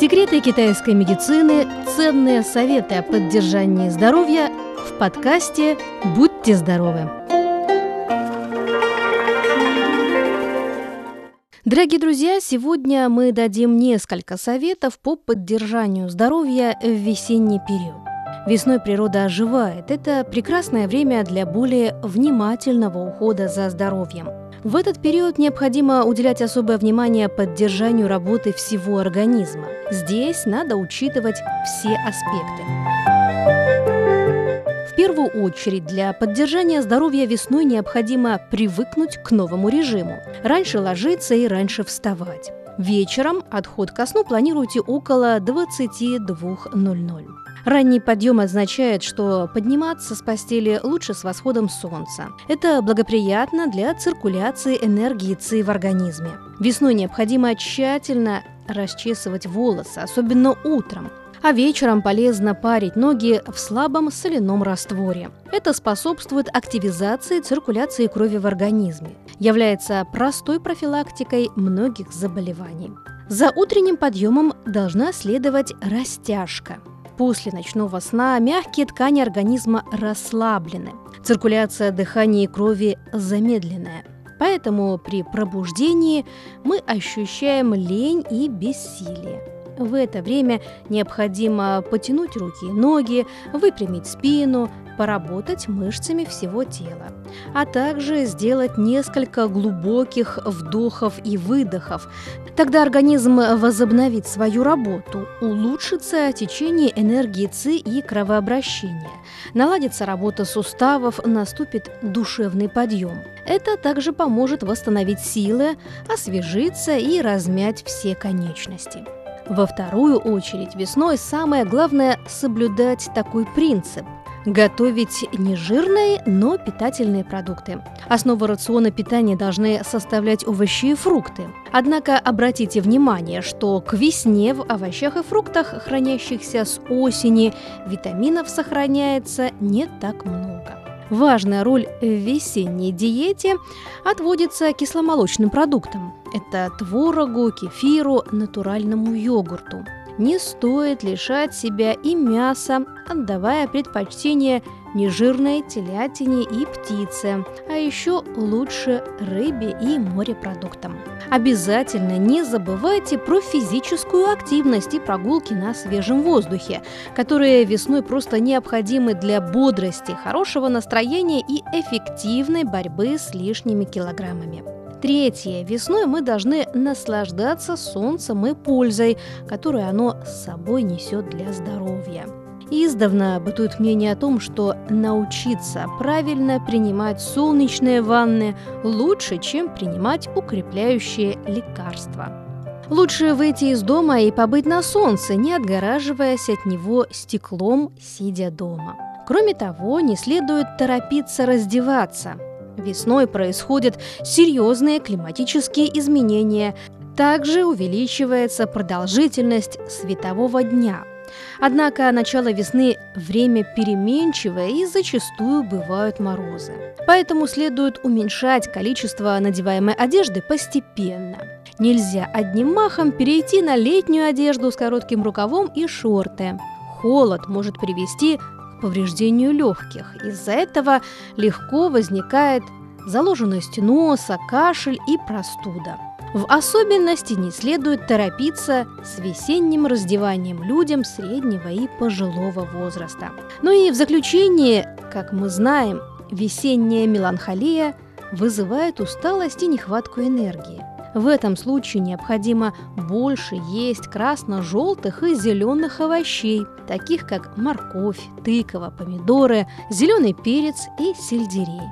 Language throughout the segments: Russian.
Секреты китайской медицины, ценные советы о поддержании здоровья в подкасте «Будьте здоровы». Дорогие друзья, сегодня мы дадим несколько советов по поддержанию здоровья в весенний период. Весной природа оживает. Это прекрасное время для более внимательного ухода за здоровьем. В этот период необходимо уделять особое внимание поддержанию работы всего организма. Здесь надо учитывать все аспекты. В первую очередь для поддержания здоровья весной необходимо привыкнуть к новому режиму. Раньше ложиться и раньше вставать. Вечером отход ко сну планируйте около 22.00. Ранний подъем означает, что подниматься с постели лучше с восходом солнца. Это благоприятно для циркуляции энергии ЦИ в организме. Весной необходимо тщательно расчесывать волосы, особенно утром. А вечером полезно парить ноги в слабом соляном растворе. Это способствует активизации циркуляции крови в организме, является простой профилактикой многих заболеваний. За утренним подъемом должна следовать растяжка – После ночного сна мягкие ткани организма расслаблены. Циркуляция дыхания и крови замедленная. Поэтому при пробуждении мы ощущаем лень и бессилие. В это время необходимо потянуть руки и ноги, выпрямить спину, поработать мышцами всего тела, а также сделать несколько глубоких вдохов и выдохов. Тогда организм возобновит свою работу, улучшится течение энергии ЦИ и кровообращение, наладится работа суставов, наступит душевный подъем. Это также поможет восстановить силы, освежиться и размять все конечности. Во вторую очередь весной самое главное – соблюдать такой принцип – Готовить не жирные, но питательные продукты. Основу рациона питания должны составлять овощи и фрукты. Однако обратите внимание, что к весне в овощах и фруктах, хранящихся с осени, витаминов сохраняется не так много. Важная роль в весенней диете отводится кисломолочным продуктам. Это творогу, кефиру, натуральному йогурту не стоит лишать себя и мяса, отдавая предпочтение нежирной телятине и птице, а еще лучше рыбе и морепродуктам. Обязательно не забывайте про физическую активность и прогулки на свежем воздухе, которые весной просто необходимы для бодрости, хорошего настроения и эффективной борьбы с лишними килограммами. Третье. Весной мы должны наслаждаться солнцем и пользой, которую оно с собой несет для здоровья. Издавна бытует мнение о том, что научиться правильно принимать солнечные ванны лучше, чем принимать укрепляющие лекарства. Лучше выйти из дома и побыть на солнце, не отгораживаясь от него стеклом, сидя дома. Кроме того, не следует торопиться раздеваться – Весной происходят серьезные климатические изменения. Также увеличивается продолжительность светового дня. Однако начало весны – время переменчивое и зачастую бывают морозы. Поэтому следует уменьшать количество надеваемой одежды постепенно. Нельзя одним махом перейти на летнюю одежду с коротким рукавом и шорты. Холод может привести повреждению легких. Из-за этого легко возникает заложенность носа, кашель и простуда. В особенности не следует торопиться с весенним раздеванием людям среднего и пожилого возраста. Ну и в заключение, как мы знаем, весенняя меланхолия вызывает усталость и нехватку энергии. В этом случае необходимо больше есть красно-желтых и зеленых овощей, таких как морковь, тыква, помидоры, зеленый перец и сельдерей.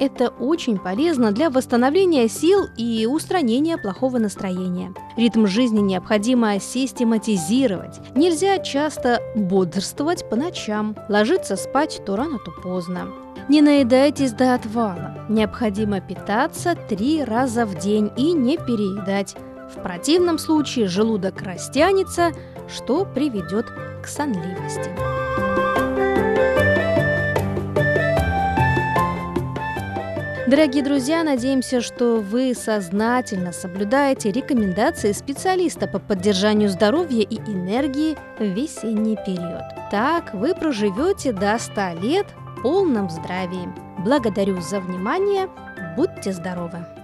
Это очень полезно для восстановления сил и устранения плохого настроения. Ритм жизни необходимо систематизировать. Нельзя часто бодрствовать по ночам, ложиться спать то рано, то поздно. Не наедайтесь до отвала. Необходимо питаться три раза в день и не переедать. В противном случае желудок растянется, что приведет к сонливости. Дорогие друзья, надеемся, что вы сознательно соблюдаете рекомендации специалиста по поддержанию здоровья и энергии в весенний период. Так вы проживете до 100 лет полном здравии. Благодарю за внимание. Будьте здоровы!